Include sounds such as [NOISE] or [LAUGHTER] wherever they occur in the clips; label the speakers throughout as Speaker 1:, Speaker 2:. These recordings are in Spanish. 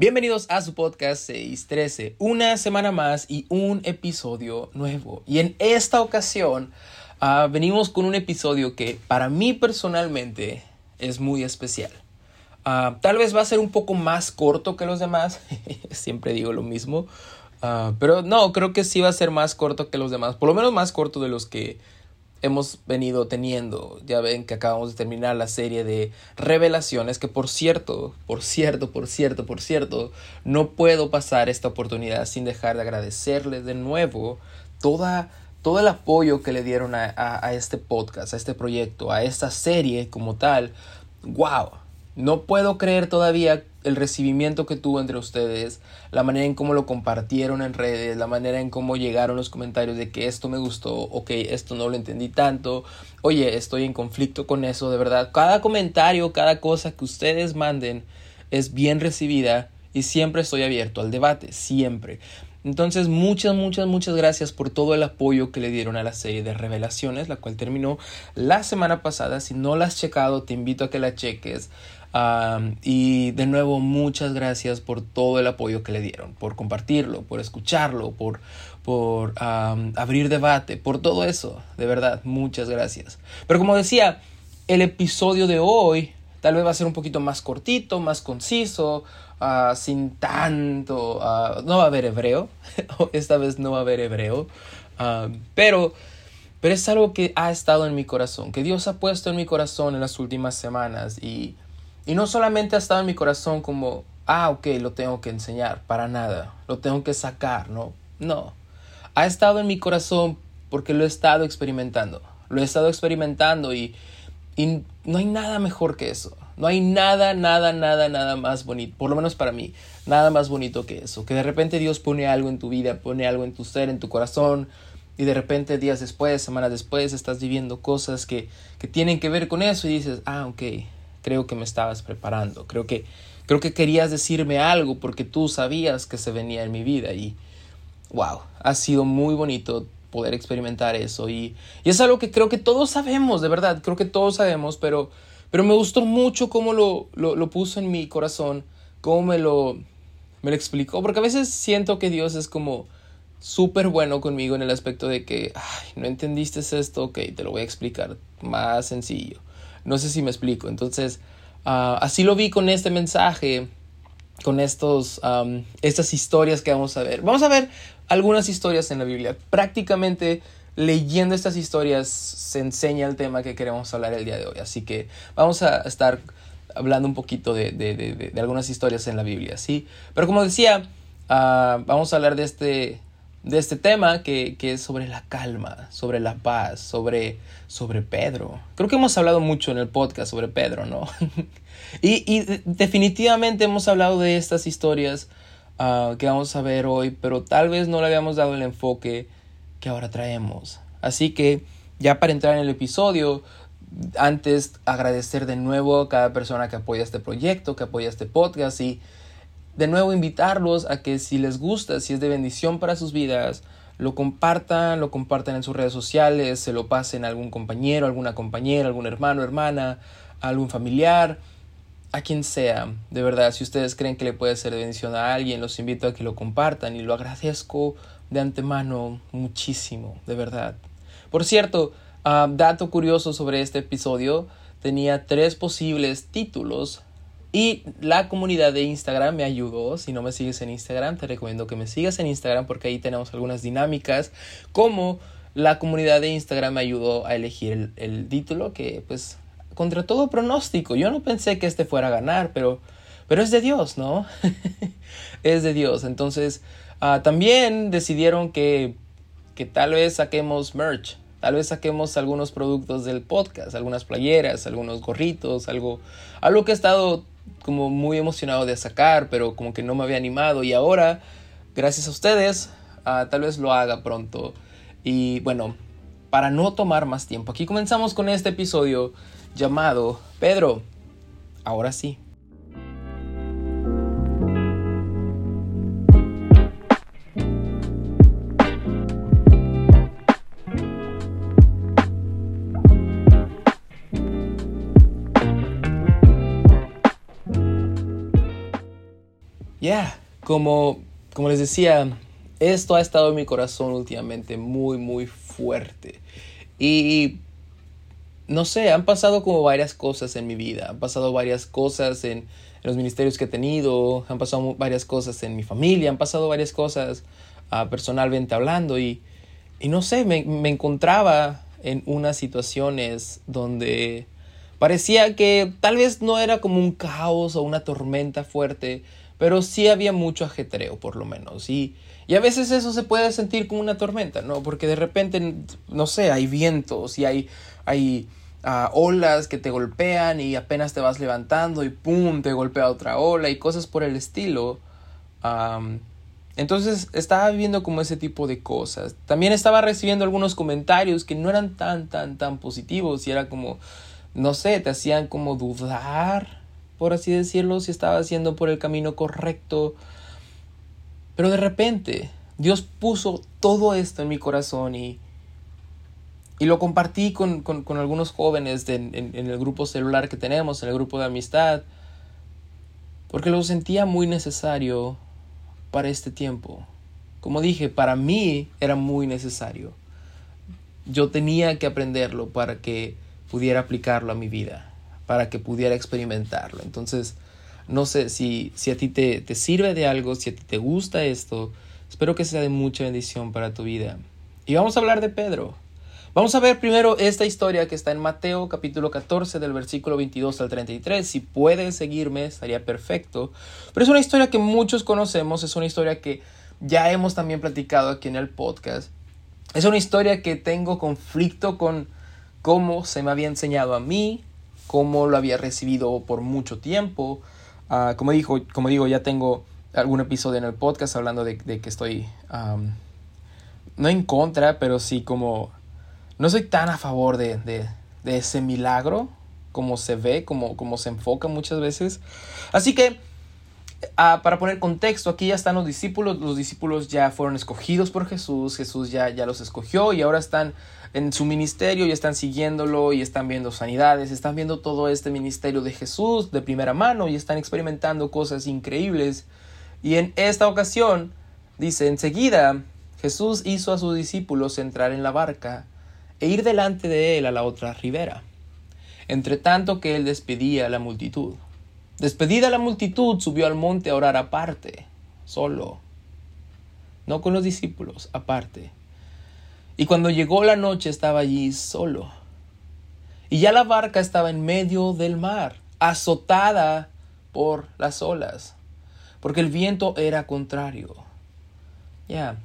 Speaker 1: Bienvenidos a su podcast 613, una semana más y un episodio nuevo. Y en esta ocasión uh, venimos con un episodio que para mí personalmente es muy especial. Uh, tal vez va a ser un poco más corto que los demás, [LAUGHS] siempre digo lo mismo, uh, pero no, creo que sí va a ser más corto que los demás, por lo menos más corto de los que hemos venido teniendo. Ya ven que acabamos de terminar la serie de revelaciones, que por cierto, por cierto, por cierto, por cierto, no puedo pasar esta oportunidad sin dejar de agradecerles de nuevo toda, todo el apoyo que le dieron a, a este podcast, a este proyecto, a esta serie como tal. ¡Wow! No puedo creer todavía el recibimiento que tuvo entre ustedes, la manera en cómo lo compartieron en redes, la manera en cómo llegaron los comentarios de que esto me gustó, ok, esto no lo entendí tanto, oye, estoy en conflicto con eso, de verdad. Cada comentario, cada cosa que ustedes manden es bien recibida y siempre estoy abierto al debate, siempre. Entonces, muchas, muchas, muchas gracias por todo el apoyo que le dieron a la serie de revelaciones, la cual terminó la semana pasada. Si no la has checado, te invito a que la cheques y de nuevo, muchas gracias por todo el apoyo que le dieron, por compartirlo, por escucharlo, por, por abrir debate, por todo eso. De verdad, muchas gracias. Pero como decía, el episodio de hoy tal vez va a ser un poquito más cortito, más conciso, uh, sin tanto... Uh, no va a haber hebreo, [LAUGHS] esta vez no va a haber hebreo, pero... Pero es algo que ha estado en mi corazón, que Dios ha puesto en mi corazón en las últimas semanas y y no solamente ha estado en mi corazón como, ah, ok, lo tengo que enseñar, para nada, lo tengo que sacar, no, no. Ha estado en mi corazón porque lo he estado experimentando, lo he estado experimentando y, y no hay nada mejor que eso. No hay nada, nada, nada, nada más bonito, por lo menos para mí, nada más bonito que eso. Que de repente Dios pone algo en tu vida, pone algo en tu ser, en tu corazón, y de repente días después, semanas después, estás viviendo cosas que, que tienen que ver con eso y dices, ah, ok, creo que me estabas preparando, creo que, creo que querías decirme algo porque tú sabías que se venía en mi vida y wow, ha sido muy bonito poder experimentar eso y, y es algo que creo que todos sabemos, de verdad, creo que todos sabemos, pero, pero me gustó mucho cómo lo, lo, puso en mi corazón, cómo me lo, me lo explicó, porque a veces siento que Dios es como súper bueno conmigo en el aspecto de que, ay, no entendiste esto, ok, te lo voy a explicar más sencillo. No sé si me explico. Entonces, uh, así lo vi con este mensaje, con estos, estas historias que vamos a ver. Vamos a ver algunas historias en la Biblia. Prácticamente leyendo estas historias se enseña el tema que queremos hablar el día de hoy. Así que vamos a estar hablando un poquito de, de, de, de algunas historias en la Biblia, ¿sí? Pero como decía, uh, vamos a hablar de este, de este tema que, que, es sobre la calma, sobre la paz, sobre, sobre Pedro. Creo que hemos hablado mucho en el podcast sobre Pedro, ¿no? [LAUGHS] y, y, definitivamente hemos hablado de estas historias uh, que vamos a ver hoy, pero tal vez no le habíamos dado el enfoque que ahora traemos. Así que ya para entrar en el episodio, antes agradecer de nuevo a cada persona que apoya este proyecto, que apoya este podcast y de nuevo invitarlos a que si les gusta, si es de bendición para sus vidas, lo compartan, lo compartan en sus redes sociales, se lo pasen a algún compañero, alguna compañera, algún hermano, hermana, algún familiar, a quien sea. De verdad, si ustedes creen que le puede ser de bendición a alguien, los invito a que lo compartan y lo agradezco de antemano muchísimo, de verdad. Por cierto, uh, dato curioso sobre este episodio, tenía tres posibles títulos y la comunidad de Instagram me ayudó. Si no me sigues en Instagram, te recomiendo que me sigas en Instagram porque ahí tenemos algunas dinámicas. Como la comunidad de Instagram me ayudó a elegir el, título que, pues, contra todo pronóstico. Yo no pensé que este fuera a ganar, pero, pero es de Dios, ¿no? [LAUGHS] es de Dios. Entonces, uh, también decidieron que, que tal vez saquemos merch. Tal vez saquemos algunos productos del podcast, algunas playeras, algunos gorritos, algo, algo que he estado como muy emocionado de sacar, pero como que no me había animado y ahora, gracias a ustedes, uh, tal vez lo haga pronto. Y bueno, para no tomar más tiempo, aquí comenzamos con este episodio llamado Pedro, ahora sí. Como, como les decía, esto ha estado en mi corazón últimamente muy, muy fuerte. Y no sé, han pasado como varias cosas en mi vida, han pasado varias cosas en, los ministerios que he tenido, han pasado varias cosas en mi familia, han pasado varias cosas uh, personalmente hablando y, y no sé, me, me, encontraba en unas situaciones donde parecía que tal vez no era como un caos o una tormenta fuerte, pero sí había mucho ajetreo por lo menos y, y a veces eso se puede sentir como una tormenta, ¿no? Porque de repente, no sé, hay vientos y hay, hay olas que te golpean y apenas te vas levantando y ¡pum! te golpea otra ola y cosas por el estilo. entonces estaba viviendo como ese tipo de cosas. También estaba recibiendo algunos comentarios que no eran tan, tan, tan positivos y era como, no sé, te hacían como dudar, por así decirlo, si estaba haciendo por el camino correcto. Pero de repente Dios puso todo esto en mi corazón y y lo compartí con, algunos jóvenes en, el grupo celular que tenemos, en el grupo de amistad, porque lo sentía muy necesario para este tiempo. Como dije, para mí era muy necesario. Yo tenía que aprenderlo para que pudiera aplicarlo a mi vida, para que pudiera experimentarlo. Entonces, no sé si, si a ti te, te sirve de algo, si a ti te gusta esto, espero que sea de mucha bendición para tu vida. Y vamos a hablar de Pedro. Vamos a ver primero esta historia que está en Mateo capítulo 14 del versículo 22 al 33. Si puedes seguirme estaría perfecto. Pero es una historia que muchos conocemos, es una historia que ya hemos también platicado aquí en el podcast. Es una historia que tengo conflicto con cómo se me había enseñado a mí, cómo lo había recibido por mucho tiempo. Uh, como, dijo, como digo, ya tengo algún episodio en el podcast hablando de, que estoy, no en contra, pero sí como no soy tan a favor de, ese milagro como se ve, como, se enfoca muchas veces. Así que, ah, para poner contexto, aquí ya están los discípulos, los discípulos ya fueron escogidos por Jesús, Jesús ya los escogió y ahora están en su ministerio y están siguiéndolo y están viendo sanidades, están viendo todo este ministerio de Jesús de primera mano y están experimentando cosas increíbles. Y en esta ocasión, dice, enseguida Jesús hizo a sus discípulos entrar en la barca e ir delante de él a la otra ribera, entre tanto que él despedía a la multitud. Despedida la multitud, subió al monte a orar aparte, solo, no con los discípulos, aparte. Y cuando llegó la noche estaba allí solo. Y ya la barca estaba en medio del mar, azotada por las olas, porque el viento era contrario. Ya,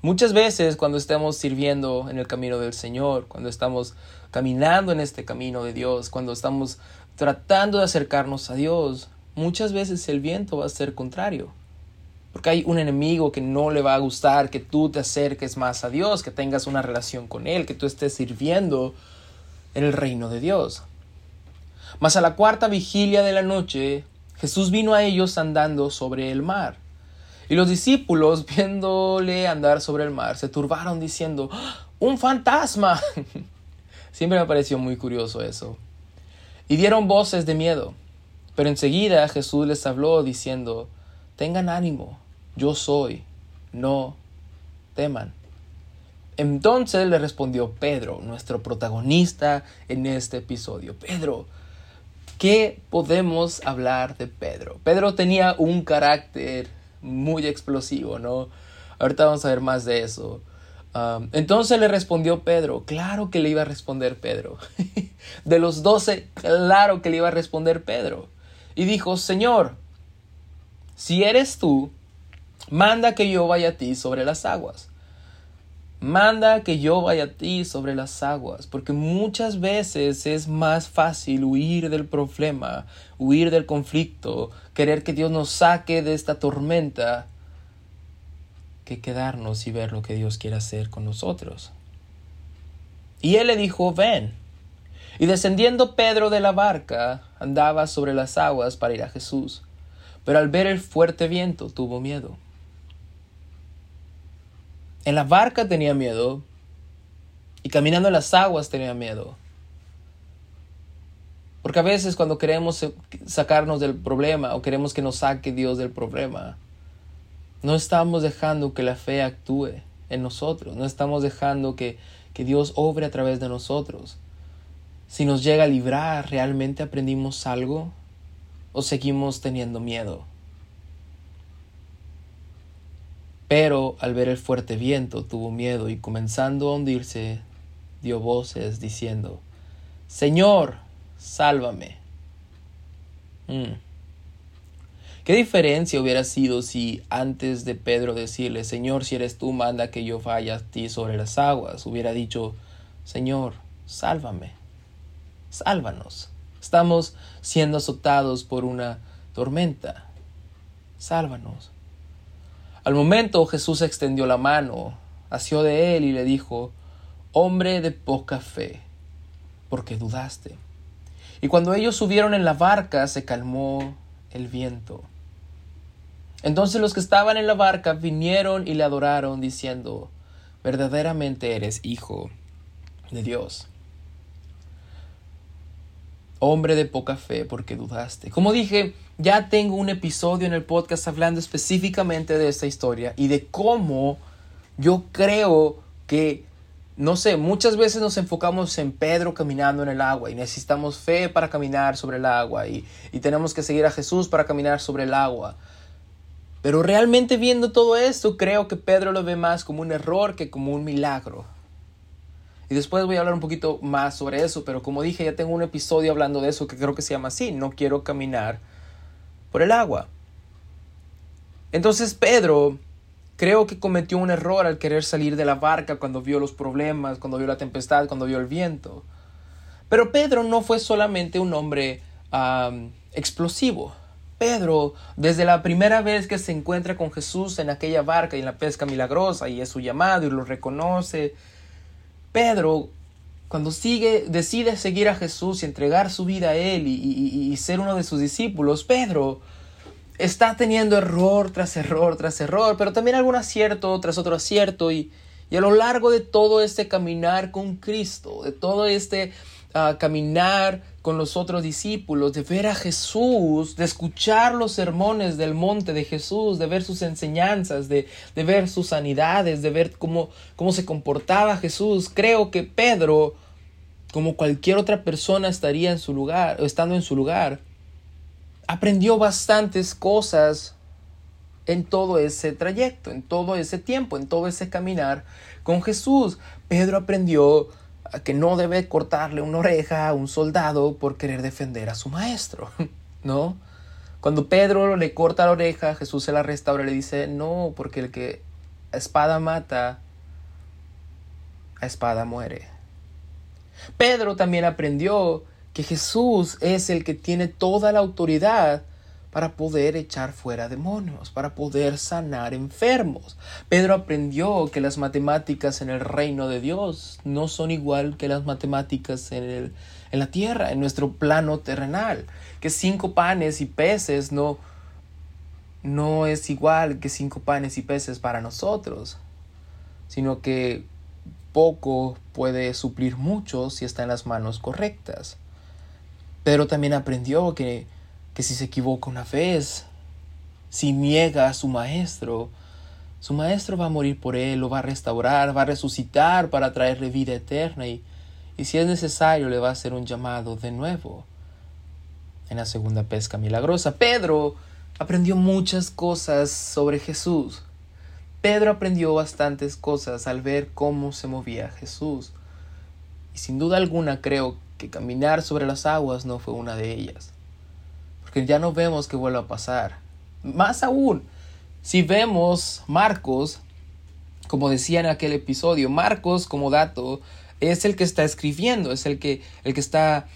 Speaker 1: Muchas veces cuando estamos sirviendo en el camino del Señor, cuando estamos caminando en este camino de Dios, cuando estamos tratando de acercarnos a Dios, muchas veces el viento va a ser contrario. Porque hay un enemigo que no le va a gustar que tú te acerques más a Dios, que tengas una relación con Él, que tú estés sirviendo en el reino de Dios. Mas a la cuarta vigilia de la noche, Jesús vino a ellos andando sobre el mar. Y los discípulos, [LAUGHS] viéndole andar sobre el mar, se turbaron diciendo, ¡Ah! ¡Un fantasma! [LAUGHS] Siempre me pareció muy curioso eso. Y dieron voces de miedo. Pero enseguida Jesús les habló diciendo, Tengan ánimo, yo soy, no teman. Entonces le respondió Pedro, nuestro protagonista en este episodio. Pedro, ¿qué podemos hablar de Pedro? Pedro tenía un carácter muy explosivo, ¿no? Ahorita vamos a ver más de eso. Um, entonces le respondió Pedro, claro que le iba a responder Pedro. [LAUGHS] de los doce, claro que le iba a responder Pedro. Y dijo, Señor, si eres tú, manda que yo vaya a ti sobre las aguas. Manda que yo vaya a ti sobre las aguas, porque muchas veces es más fácil huir del problema, huir del conflicto, querer que Dios nos saque de esta tormenta, que quedarnos y ver lo que Dios quiere hacer con nosotros. Y él le dijo, ven. Y descendiendo Pedro de la barca, andaba sobre las aguas para ir a Jesús, pero al ver el fuerte viento tuvo miedo en la barca tenía miedo y caminando en las aguas tenía miedo. Porque a veces cuando queremos sacarnos del problema o queremos que nos saque Dios del problema, no estamos dejando que la fe actúe en nosotros, no estamos dejando que, que Dios obre a través de nosotros. Si nos llega a librar, ¿realmente aprendimos algo o seguimos teniendo miedo? Pero al ver el fuerte viento tuvo miedo y comenzando a hundirse, dio voces diciendo, Señor, sálvame. Mm. ¿Qué diferencia hubiera sido si antes de Pedro decirle, Señor, si eres tú, manda que yo vaya a ti sobre las aguas, hubiera dicho, Señor, sálvame, sálvanos. Estamos siendo azotados por una tormenta, sálvanos. Al momento Jesús extendió la mano, asió de él y le dijo, Hombre de poca fe, porque dudaste. Y cuando ellos subieron en la barca se calmó el viento. Entonces los que estaban en la barca vinieron y le adoraron, diciendo, verdaderamente eres hijo de Dios. Hombre de poca fe, porque dudaste. Como dije, ya tengo un episodio en el podcast hablando específicamente de esta historia y de cómo yo creo que, no sé, muchas veces nos enfocamos en Pedro caminando en el agua y necesitamos fe para caminar sobre el agua y, y tenemos que seguir a Jesús para caminar sobre el agua. Pero realmente viendo todo esto, creo que Pedro lo ve más como un error que como un milagro. Y después voy a hablar un poquito más sobre eso, pero como dije, ya tengo un episodio hablando de eso que creo que se llama así, no quiero caminar por el agua. Entonces Pedro creo que cometió un error al querer salir de la barca cuando vio los problemas, cuando vio la tempestad, cuando vio el viento. Pero Pedro no fue solamente un hombre explosivo. Pedro, desde la primera vez que se encuentra con Jesús en aquella barca y en la pesca milagrosa y es su llamado y lo reconoce, Pedro cuando sigue, decide seguir a Jesús y entregar su vida a Él y, ser uno de sus discípulos, Pedro está teniendo error tras error tras error, pero también algún acierto tras otro acierto y, y a lo largo de todo este caminar con Cristo, de todo este uh, caminar con los otros discípulos, de ver a Jesús, de escuchar los sermones del monte de Jesús, de ver sus enseñanzas, de, de ver sus sanidades, de ver cómo, cómo se comportaba Jesús. Creo que Pedro como cualquier otra persona estaría en su lugar, o estando en su lugar, aprendió bastantes cosas en todo ese trayecto, en todo ese tiempo, en todo ese caminar con Jesús. Pedro aprendió que no debe cortarle una oreja a un soldado por querer defender a su maestro, [LAUGHS] ¿no? Cuando Pedro le corta la oreja, Jesús se la restaura y le dice, no, porque el que a espada mata, a espada muere. Pedro también aprendió que Jesús es el que tiene toda la autoridad para poder echar fuera demonios, para poder sanar enfermos. Pedro aprendió que las matemáticas en el reino de Dios no son igual que las matemáticas en, el, en la tierra, en nuestro plano terrenal, que cinco panes y peces no, no es igual que cinco panes y peces para nosotros, sino que poco puede suplir mucho si está en las manos correctas. Pero también aprendió que, que si se equivoca una vez, si niega a su maestro, su maestro va a morir por él, lo va a restaurar, va a resucitar para traerle vida eterna y, y si es necesario le va a hacer un llamado de nuevo. En la segunda pesca milagrosa, Pedro aprendió muchas cosas sobre Jesús. Pedro aprendió bastantes cosas al ver cómo se movía Jesús. Y sin duda alguna creo que caminar sobre las aguas no fue una de ellas. Porque ya no vemos que vuelva a pasar. Más aún, si vemos Marcos, como decía en aquel episodio, Marcos como dato es el que está escribiendo, es el que, el que está,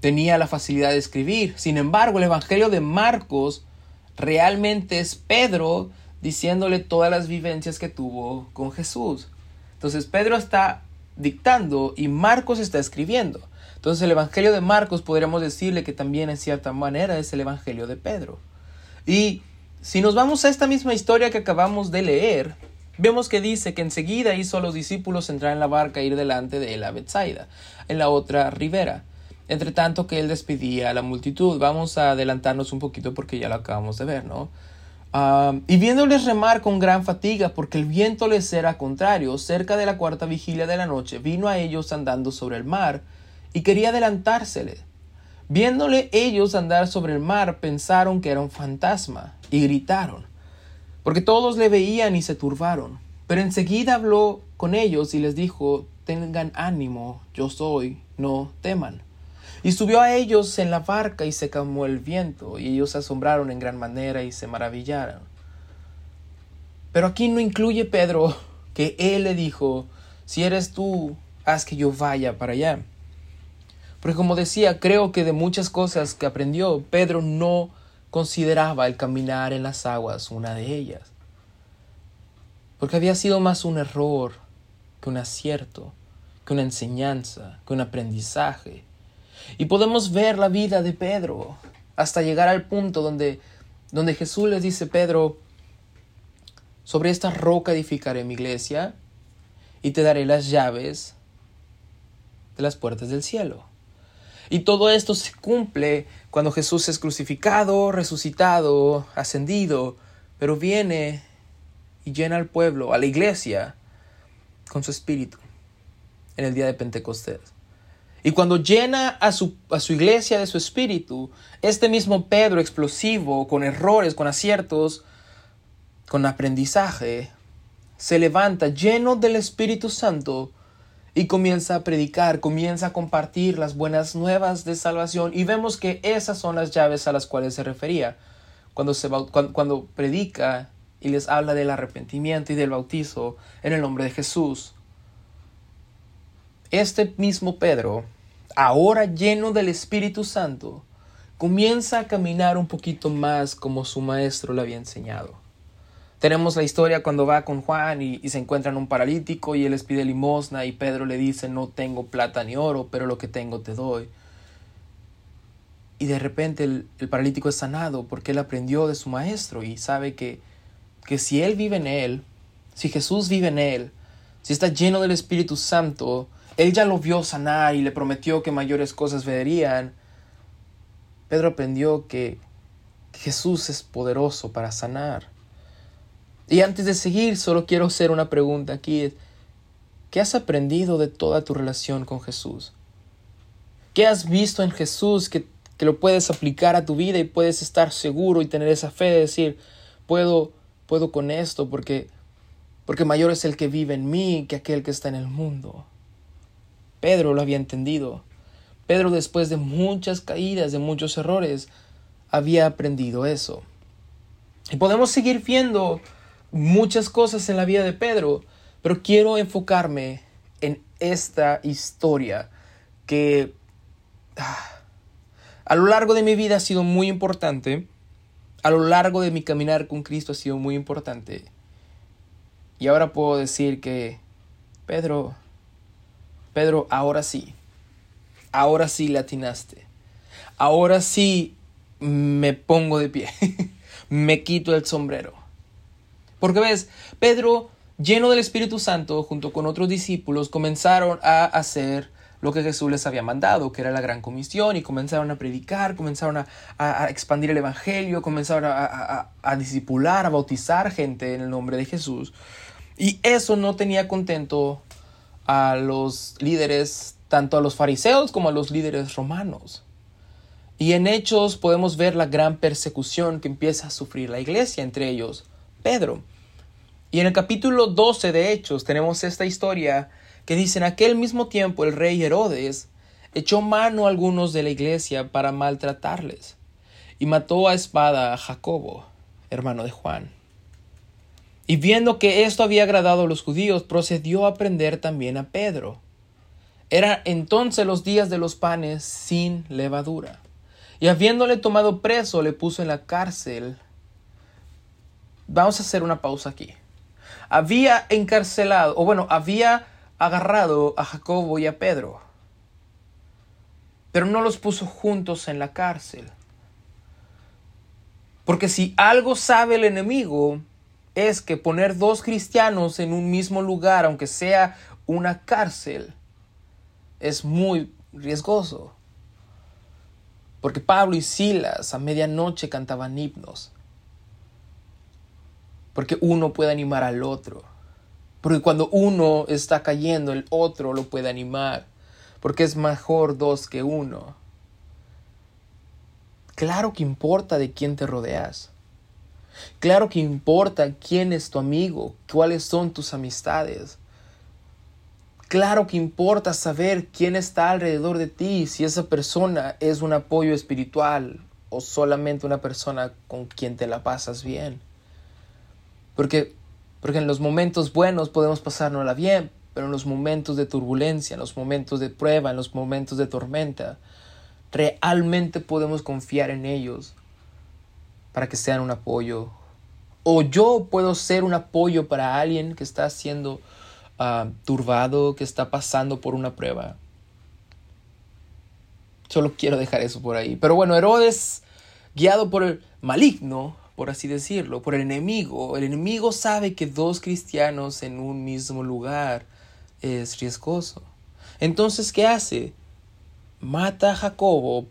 Speaker 1: tenía la facilidad de escribir. Sin embargo, el Evangelio de Marcos realmente es Pedro diciéndole todas las vivencias que tuvo con Jesús. Entonces Pedro está dictando y Marcos está escribiendo. Entonces el Evangelio de Marcos podríamos decirle que también en cierta manera es el Evangelio de Pedro. Y si nos vamos a esta misma historia que acabamos de leer, vemos que dice que enseguida hizo a los discípulos entrar en la barca e ir delante de él a Bethsaida, en la otra ribera. entre tanto que él despedía a la multitud. Vamos a adelantarnos un poquito porque ya lo acabamos de ver, ¿no? Ah, y viéndoles remar con gran fatiga, porque el viento les era contrario, cerca de la cuarta vigilia de la noche, vino a ellos andando sobre el mar y quería adelantársele. Viéndole ellos andar sobre el mar, pensaron que era un fantasma y gritaron, porque todos le veían y se turbaron. Pero enseguida habló con ellos y les dijo, tengan ánimo, yo soy, no teman. Y subió a ellos en la barca y se calmó el viento, y ellos se asombraron en gran manera y se maravillaron. Pero aquí no incluye Pedro que él le dijo, si eres tú, haz que yo vaya para allá. Porque como decía, creo que de muchas cosas que aprendió, Pedro no consideraba el caminar en las aguas una de ellas. Porque había sido más un error que un acierto, que una enseñanza, que un aprendizaje. Y podemos ver la vida de Pedro hasta llegar al punto donde, donde Jesús le dice, Pedro, sobre esta roca edificaré mi iglesia y te daré las llaves de las puertas del cielo. Y todo esto se cumple cuando Jesús es crucificado, resucitado, ascendido, pero viene y llena al pueblo, a la iglesia, con su espíritu en el día de Pentecostés. Y cuando llena a su, a su iglesia de su espíritu, este mismo Pedro explosivo, con errores, con aciertos, con aprendizaje, se levanta lleno del Espíritu Santo y comienza a predicar, comienza a compartir las buenas nuevas de salvación y vemos que esas son las llaves a las cuales se refería cuando, se, cuando, predica y les habla del arrepentimiento y del bautizo en el nombre de Jesús. Este mismo Pedro ahora lleno del Espíritu Santo, comienza a caminar un poquito más como su maestro le había enseñado. Tenemos la historia cuando va con Juan y, se encuentran un paralítico y él les pide limosna y Pedro le dice no tengo plata ni oro, pero lo que tengo te doy. Y de repente el, el paralítico es sanado porque él aprendió de su maestro y sabe que, que si él vive en él, si Jesús vive en él, si está lleno del Espíritu Santo, él ya lo vio sanar y le prometió que mayores cosas verían. Pedro aprendió que Jesús es poderoso para sanar. Y antes de seguir, solo quiero hacer una pregunta aquí. ¿Qué has aprendido de toda tu relación con Jesús? ¿Qué has visto en Jesús que, que lo puedes aplicar a tu vida y puedes estar seguro y tener esa fe de decir, puedo, puedo con esto porque, porque mayor es el que vive en mí que aquel que está en el mundo? Pedro lo había entendido. Pedro después de muchas caídas, de muchos errores, había aprendido eso. Y podemos seguir viendo muchas cosas en la vida de Pedro, pero quiero enfocarme en esta historia que ah, a lo largo de mi vida ha sido muy importante, a lo largo de mi caminar con Cristo ha sido muy importante. Y ahora puedo decir que Pedro Pedro, ahora sí, ahora sí latinaste, ahora sí me pongo de pie, [LAUGHS] me quito el sombrero. Porque ves, Pedro, lleno del Espíritu Santo, junto con otros discípulos, comenzaron a hacer lo que Jesús les había mandado, que era la gran comisión, y comenzaron a predicar, comenzaron a, expandir el Evangelio, comenzaron a, a discipular, a bautizar gente en el nombre de Jesús. Y eso no tenía contento a los líderes, tanto a los fariseos como a los líderes romanos. Y en Hechos podemos ver la gran persecución que empieza a sufrir la iglesia, entre ellos Pedro. Y en el capítulo 12 de Hechos tenemos esta historia que dice, en aquel mismo tiempo el rey Herodes echó mano a algunos de la iglesia para maltratarles y mató a espada a Jacobo, hermano de Juan. Y viendo que esto había agradado a los judíos, procedió a prender también a Pedro. Era entonces los días de los panes sin levadura. Y habiéndole tomado preso, le puso en la cárcel. Vamos a hacer una pausa aquí. Había encarcelado, o bueno, había agarrado a Jacobo y a Pedro, pero no los puso juntos en la cárcel. Porque si algo sabe el enemigo, es que poner dos cristianos en un mismo lugar, aunque sea una cárcel, es muy riesgoso. Porque Pablo y Silas a medianoche cantaban himnos. Porque uno puede animar al otro. Porque cuando uno está cayendo, el otro lo puede animar. Porque es mejor dos que uno. Claro que importa de quién te rodeas. Claro que importa quién es tu amigo, cuáles son tus amistades. Claro que importa saber quién está alrededor de ti, si esa persona es un apoyo espiritual o solamente una persona con quien te la pasas bien. Porque, porque en los momentos buenos podemos pasárnosla bien, pero en los momentos de turbulencia, en los momentos de prueba, en los momentos de tormenta, realmente podemos confiar en ellos para que sean un apoyo. O yo puedo ser un apoyo para alguien que está siendo uh, turbado, que está pasando por una prueba. Solo quiero dejar eso por ahí. Pero bueno, Herodes, guiado por el maligno, por así decirlo, por el enemigo, el enemigo sabe que dos cristianos en un mismo lugar es riesgoso. Entonces, ¿qué hace? Mata a Jacobo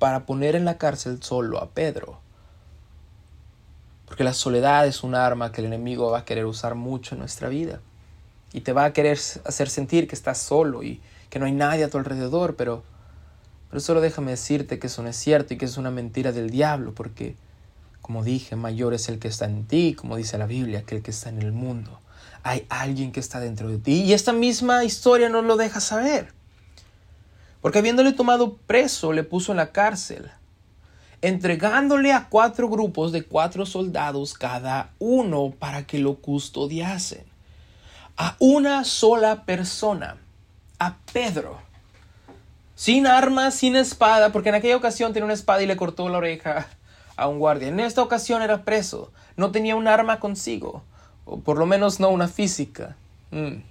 Speaker 1: para poner en la cárcel solo a Pedro. Porque la soledad es un arma que el enemigo va a querer usar mucho en nuestra vida. Y te va a querer hacer sentir que estás solo y que no hay nadie a tu alrededor, pero, pero solo déjame decirte que eso no es cierto y que es una mentira del diablo, porque, como dije, mayor es el que está en ti, como dice la Biblia, que el que está en el mundo. Hay alguien que está dentro de ti. Y esta misma historia nos lo deja saber. Porque habiéndole tomado preso, le puso en la cárcel entregándole a cuatro grupos de cuatro soldados cada uno para que lo custodiasen. A una sola persona, a Pedro, sin armas, sin espada, porque en aquella ocasión tenía una espada y le cortó la oreja a un guardia. En esta ocasión era preso, no tenía un arma consigo, o por lo menos no una física. Mm.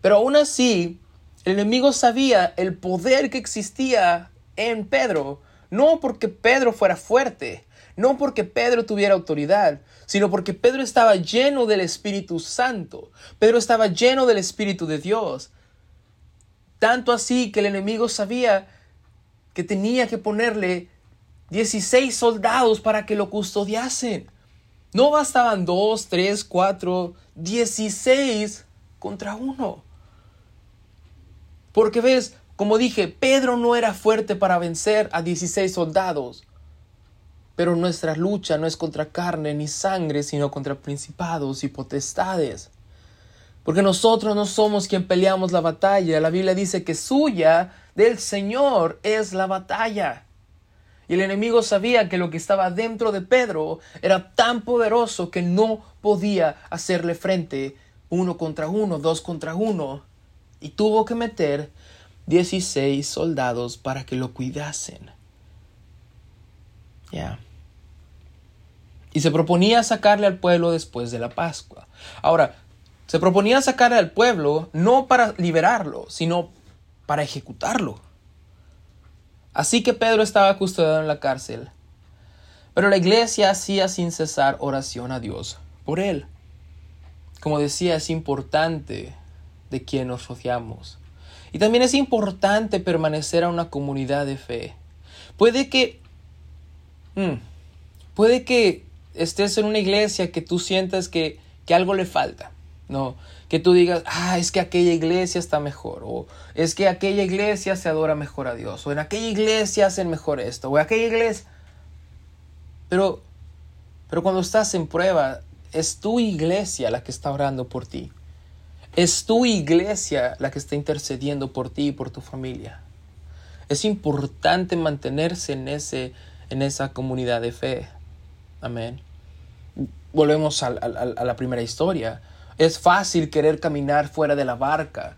Speaker 1: Pero aún así, el enemigo sabía el poder que existía en Pedro no porque Pedro fuera fuerte, no porque Pedro tuviera autoridad, sino porque Pedro estaba lleno del Espíritu Santo. Pedro estaba lleno del Espíritu de Dios. Tanto así que el enemigo sabía que tenía que ponerle 16 soldados para que lo custodiasen. No bastaban dos, tres, cuatro, 16 contra uno. Porque ves, como dije, Pedro no era fuerte para vencer a 16 soldados. Pero nuestra lucha no es contra carne ni sangre, sino contra principados y potestades. Porque nosotros no somos quien peleamos la batalla. La Biblia dice que suya del Señor es la batalla. Y el enemigo sabía que lo que estaba dentro de Pedro era tan poderoso que no podía hacerle frente uno contra uno, dos contra uno. Y tuvo que meter 16 soldados para que lo cuidasen. Ya. Y se proponía sacarle al pueblo después de la Pascua. Ahora, se proponía sacarle al pueblo no para liberarlo, sino para ejecutarlo. Así que Pedro estaba custodiado en la cárcel. Pero la iglesia hacía sin cesar oración a Dios por él. Como decía, es importante de quien nos rodeamos. Y también es importante permanecer a una comunidad de fe. Puede que... Hmm, puede que estés en una iglesia que tú sientas que, que algo le falta. No, que tú digas, ah, es que aquella iglesia está mejor, o es que aquella iglesia se adora mejor a Dios, o en aquella iglesia hacen mejor esto, o en aquella iglesia. Pero, pero cuando estás en prueba, es tu iglesia la que está orando por ti. Es tu iglesia la que está intercediendo por ti y por tu familia. Es importante mantenerse en, ese, en esa comunidad de fe. Amén. Volvemos a, a la primera historia. Es fácil querer caminar fuera de la barca,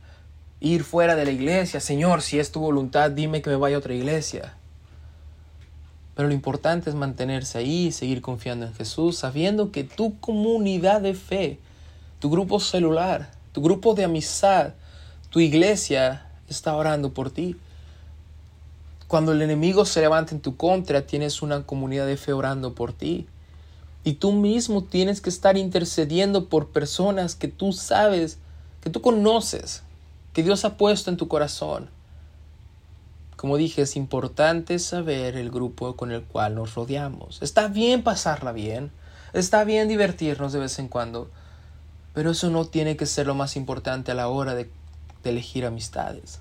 Speaker 1: ir fuera de la iglesia. Señor, si es tu voluntad, dime que me vaya a otra iglesia. Pero lo importante es mantenerse ahí, seguir confiando en Jesús, sabiendo que tu comunidad de fe, tu grupo celular, tu grupo de amistad, tu iglesia está orando por ti. Cuando el enemigo se levanta en tu contra, tienes una comunidad de fe orando por ti. Y tú mismo tienes que estar intercediendo por personas que tú sabes, que tú conoces, que Dios ha puesto en tu corazón. como dije, es importante saber el grupo con el cual nos rodeamos. Está bien pasarla bien, está bien divertirnos de vez en cuando, pero eso no tiene que ser lo más importante a la hora de, elegir amistades.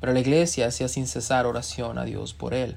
Speaker 1: Pero la iglesia hacía sin cesar oración a Dios por él.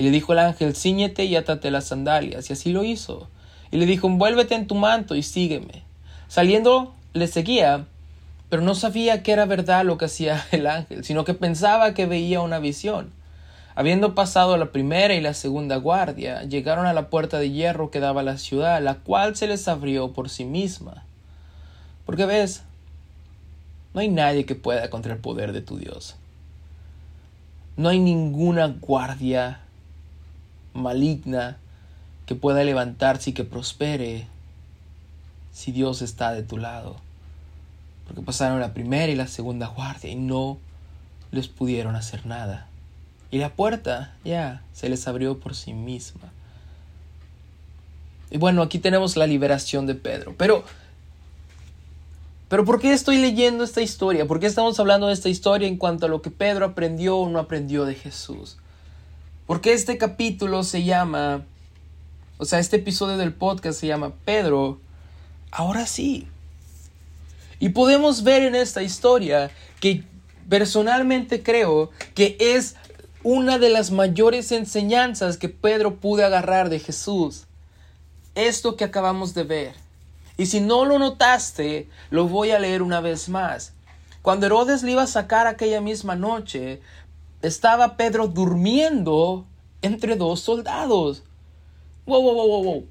Speaker 1: Y le dijo el ángel, ciñete y átate las sandalias, y así lo hizo. Y le dijo, envuélvete en tu manto y sígueme. Saliendo le seguía, pero no sabía que era verdad lo que hacía [LAUGHS] el ángel, sino que pensaba que veía una visión. Habiendo pasado la primera y la segunda guardia, llegaron a la puerta de hierro que daba a la ciudad, la cual se les abrió por sí misma. Porque ves, no hay nadie que pueda contra el poder de tu Dios. No hay ninguna guardia maligna que pueda levantarse y que prospere si Dios está de tu lado. Porque pasaron la primera y la segunda guardia y no les pudieron hacer nada. Y la puerta ya se les abrió por sí misma. Y bueno, aquí tenemos la liberación de Pedro. Pero, pero ¿por qué estoy leyendo esta historia? ¿Por qué estamos hablando de esta historia en cuanto a lo que Pedro aprendió o no aprendió de Jesús? Porque este capítulo se llama, o sea, este episodio del podcast se llama Pedro ahora sí. Y podemos ver en esta historia que personalmente creo que es una de las mayores enseñanzas que Pedro pudo agarrar de Jesús. Esto que acabamos de ver. Y si no lo notaste, lo voy a leer una vez más. Cuando Herodes le iba a sacar aquella misma noche, estaba Pedro durmiendo entre dos soldados. Wow, wow, wow, wow.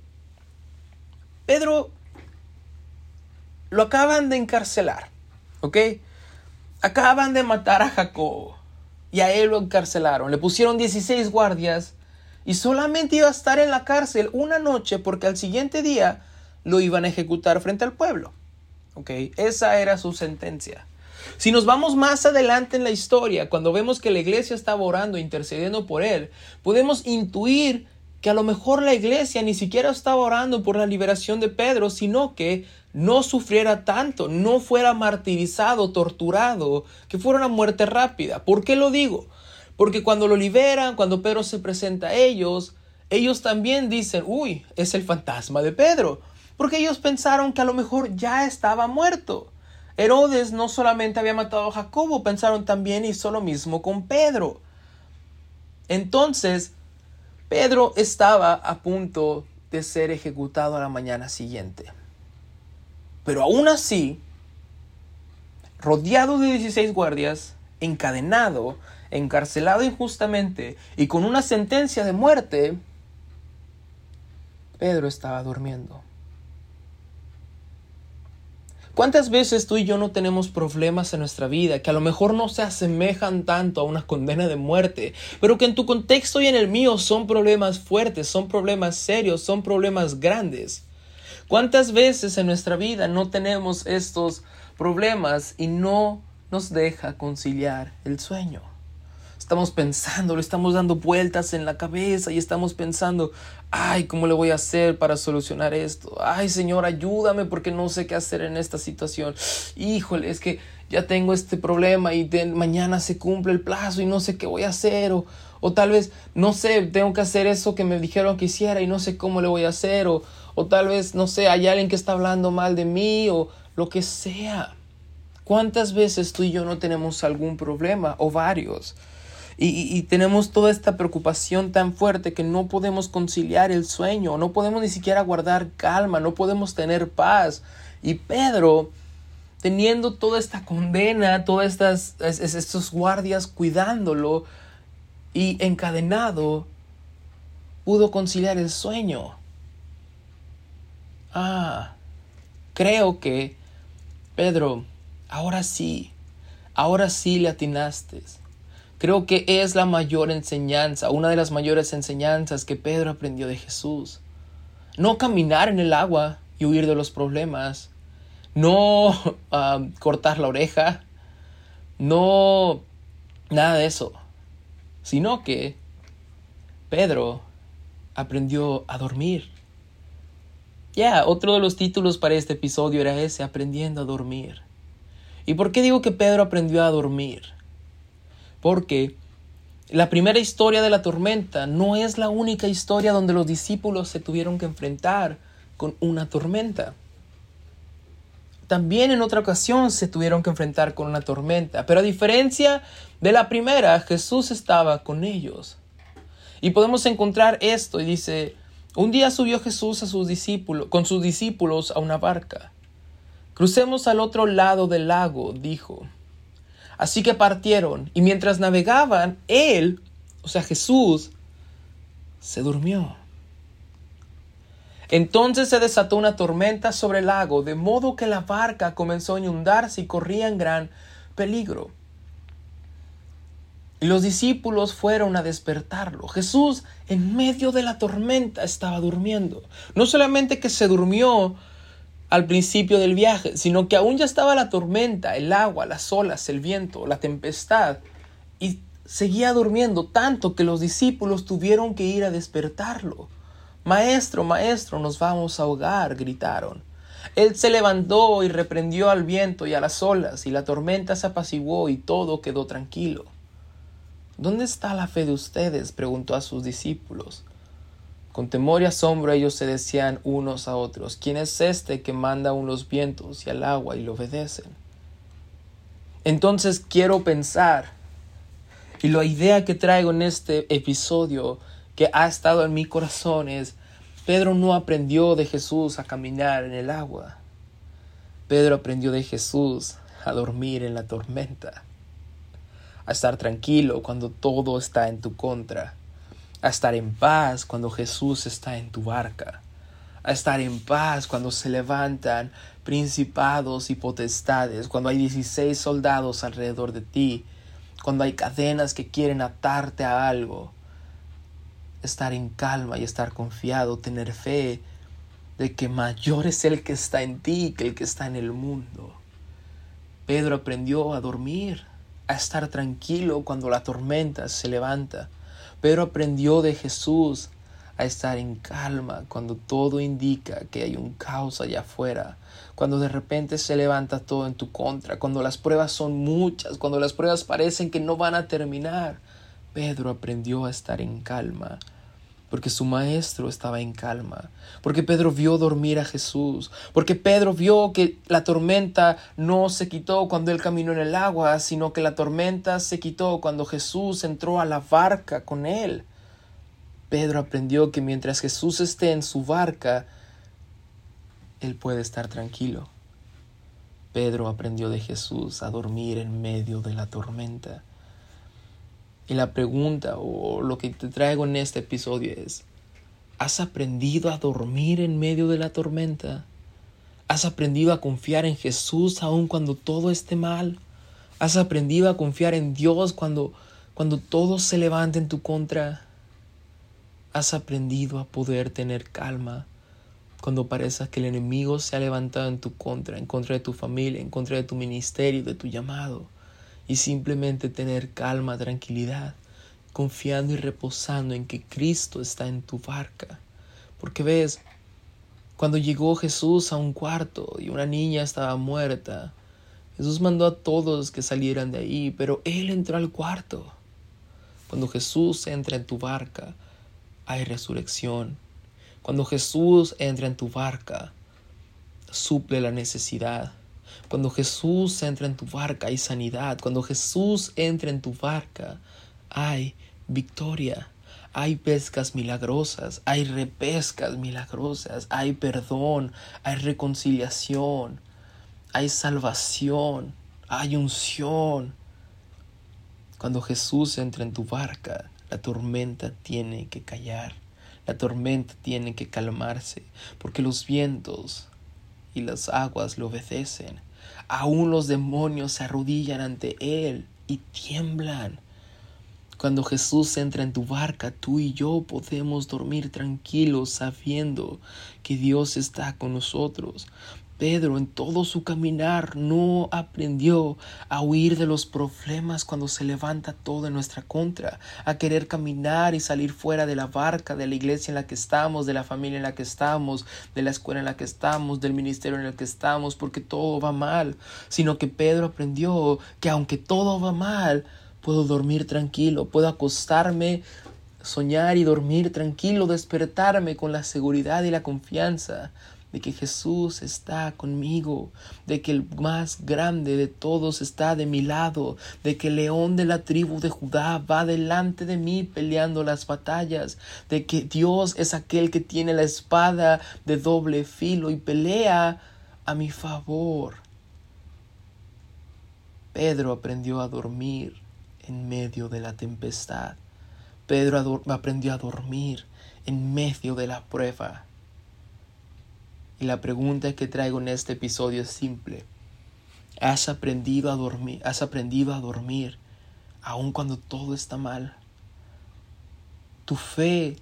Speaker 1: Pedro lo acaban de encarcelar, ¿ok? Acaban de matar a Jacob y a él lo encarcelaron. Le pusieron 16 guardias y solamente iba a estar en la cárcel una noche porque al siguiente día lo iban a ejecutar frente al pueblo. ¿Ok? Esa era su sentencia. Si nos vamos más adelante en la historia, cuando vemos que la iglesia estaba orando, intercediendo por él, podemos intuir que a lo mejor la iglesia ni siquiera estaba orando por la liberación de Pedro, sino que no sufriera tanto, no fuera martirizado, torturado, que fuera una muerte rápida. ¿Por qué lo digo? Porque cuando lo liberan, cuando Pedro se presenta a ellos, ellos también dicen, uy, es el fantasma de Pedro, porque ellos pensaron que a lo mejor ya estaba muerto. Herodes no solamente había matado a Jacobo, pensaron también hizo lo mismo con Pedro. Entonces, Pedro estaba a punto de ser ejecutado a la mañana siguiente. Pero aún así, rodeado de 16 guardias, encadenado, encarcelado injustamente y con una sentencia de muerte, Pedro estaba durmiendo. ¿Cuántas veces tú y yo no tenemos problemas en nuestra vida que a lo mejor no se asemejan tanto a una condena de muerte, pero que en tu contexto y en el mío son problemas fuertes, son problemas serios, son problemas grandes? ¿Cuántas veces en nuestra vida no tenemos estos problemas y no nos deja conciliar el sueño? Estamos pensando, le estamos dando vueltas en la cabeza y estamos pensando, ay, ¿cómo le voy a hacer para solucionar esto? Ay, Señor, ayúdame porque no sé qué hacer en esta situación. Híjole, es que ya tengo este problema y mañana se cumple el plazo y no sé qué voy a hacer. O, o tal vez, no sé, tengo que hacer eso que me dijeron que hiciera y no sé cómo le voy a hacer. O, o tal vez, no sé, hay alguien que está hablando mal de mí o lo que sea. ¿Cuántas veces tú y yo no tenemos algún problema o varios? Y, tenemos toda esta preocupación tan fuerte que no podemos conciliar el sueño, no podemos ni siquiera guardar calma, no podemos tener paz. Y Pedro, teniendo toda esta condena, todas estas estos guardias cuidándolo y encadenado, pudo conciliar el sueño ah, creo que, Pedro, ahora sí, ahora sí le atinaste. Creo que es la mayor enseñanza, una de las mayores enseñanzas que Pedro aprendió de Jesús. No caminar en el agua y huir de los problemas. No [LAUGHS] cortar la oreja. No nada de eso. Sino que Pedro aprendió a dormir. Ya, otro de los títulos para este episodio era ese, aprendiendo a dormir. ¿Y por qué digo que Pedro aprendió a dormir? Porque la primera historia de la tormenta no es la única historia donde los discípulos se tuvieron que enfrentar con una tormenta. También en otra ocasión se tuvieron que enfrentar con una tormenta, pero a diferencia de la primera, Jesús estaba con ellos. Y podemos encontrar esto y dice, un día subió Jesús a sus discípulos, con sus discípulos a una barca. Crucemos al otro lado del lago, dijo. Así que partieron, y mientras navegaban, él, o sea Jesús, se durmió. Entonces se desató una tormenta sobre el lago, de modo que la barca comenzó a inundarse y corría en gran peligro. Y los discípulos fueron a despertarlo. Jesús en medio de la tormenta estaba durmiendo. No solamente que se durmió al principio del viaje, sino que aún ya estaba la tormenta, el agua, las olas, el viento, la tempestad. Y seguía durmiendo tanto que los discípulos tuvieron que ir a despertarlo. Maestro, maestro, nos vamos a ahogar, gritaron. Él se levantó y reprendió al viento y a las olas, y la tormenta se apaciguó y todo quedó tranquilo. ¿Dónde está la fe de ustedes? preguntó a sus discípulos. Con temor y asombro ellos se decían unos a otros, ¿quién es este que manda aún los vientos y al agua y lo obedecen? Entonces quiero pensar, y la idea que traigo en este episodio que ha estado en mi corazón es, Pedro no aprendió de Jesús a caminar en el agua. Pedro aprendió de Jesús a dormir en la tormenta a estar tranquilo cuando todo está en tu contra, a estar en paz cuando Jesús está en tu barca, a estar en paz cuando se levantan principados y potestades, cuando hay 16 soldados alrededor de ti, cuando hay cadenas que quieren atarte a algo. Estar en calma y estar confiado, tener fe de que mayor es el que está en ti que el que está en el mundo. Pedro aprendió a dormir, a estar tranquilo cuando la tormenta se levanta. Pero aprendió de Jesús a estar en calma cuando todo indica que hay un caos allá afuera, cuando de repente se levanta todo en tu contra, cuando las pruebas son muchas, cuando las pruebas parecen que no van a terminar. Pedro aprendió a estar en calma porque su maestro estaba en calma, porque Pedro vio dormir a Jesús, porque Pedro vio que la tormenta no se quitó cuando él caminó en el agua, sino que la tormenta se quitó cuando Jesús entró a la barca con él. Pedro aprendió que mientras Jesús esté en su barca, él puede estar tranquilo. Pedro aprendió de Jesús a dormir en medio de la tormenta. Y la pregunta o lo que te traigo en este episodio es, ¿has aprendido a dormir en medio de la tormenta? ¿Has aprendido a confiar en Jesús aun cuando todo esté mal? ¿Has aprendido a confiar en Dios cuando, cuando todo se levanta en tu contra? ¿Has aprendido a poder tener calma cuando parece que el enemigo se ha levantado en tu contra, en contra de tu familia, en contra de tu ministerio, de tu llamado? Y simplemente tener calma, tranquilidad, confiando y reposando en que Cristo está en tu barca. Porque ves, cuando llegó Jesús a un cuarto y una niña estaba muerta, Jesús mandó a todos que salieran de ahí, pero Él entró al cuarto. Cuando Jesús entra en tu barca, hay resurrección. Cuando Jesús entra en tu barca, suple la necesidad. Cuando Jesús entra en tu barca hay sanidad. Cuando Jesús entra en tu barca hay victoria. Hay pescas milagrosas, hay repescas milagrosas, hay perdón, hay reconciliación, hay salvación, hay unción. Cuando Jesús entra en tu barca, la tormenta tiene que callar, la tormenta tiene que calmarse, porque los vientos y las aguas le obedecen Aún los demonios se arrodillan ante Él y tiemblan. Cuando Jesús entra en tu barca, tú y yo podemos dormir tranquilos sabiendo que Dios está con nosotros. Pedro en todo su caminar no aprendió a huir de los problemas cuando se levanta todo en nuestra contra, a querer caminar y salir fuera de la barca, de la iglesia en la que estamos, de la familia en la que estamos, de la escuela en la que estamos, del ministerio en el que estamos, porque todo va mal, sino que Pedro aprendió que aunque todo va mal, puedo dormir tranquilo, puedo acostarme, soñar y dormir tranquilo, despertarme con la seguridad y la confianza de que Jesús está conmigo, de que el más grande de todos está de mi lado, de que el león de la tribu de Judá va delante de mí peleando las batallas, de que Dios es aquel que tiene la espada de doble filo y pelea a mi favor. Pedro aprendió a dormir en medio de la tempestad. Pedro aprendió a dormir en medio de la prueba. Y la pregunta que traigo en este episodio es simple. ¿Has aprendido a dormir? ¿Has aprendido a dormir aun cuando todo está mal? Tu fe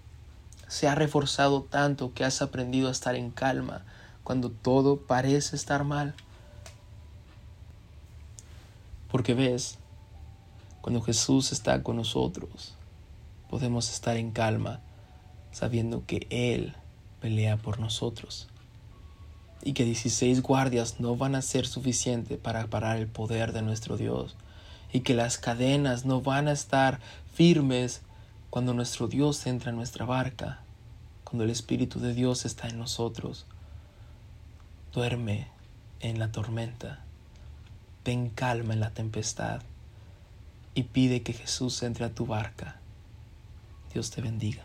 Speaker 1: se ha reforzado tanto que has aprendido a estar en calma cuando todo parece estar mal. Porque ves, cuando Jesús está con nosotros, podemos estar en calma sabiendo que Él pelea por nosotros y que 16 guardias no van a ser suficiente para parar el poder de nuestro Dios y que las cadenas no van a estar firmes cuando nuestro Dios entra en nuestra barca, cuando el Espíritu de Dios está en nosotros. Duerme en la tormenta, ten calma en la tempestad y pide que Jesús entre a tu barca. Dios te bendiga.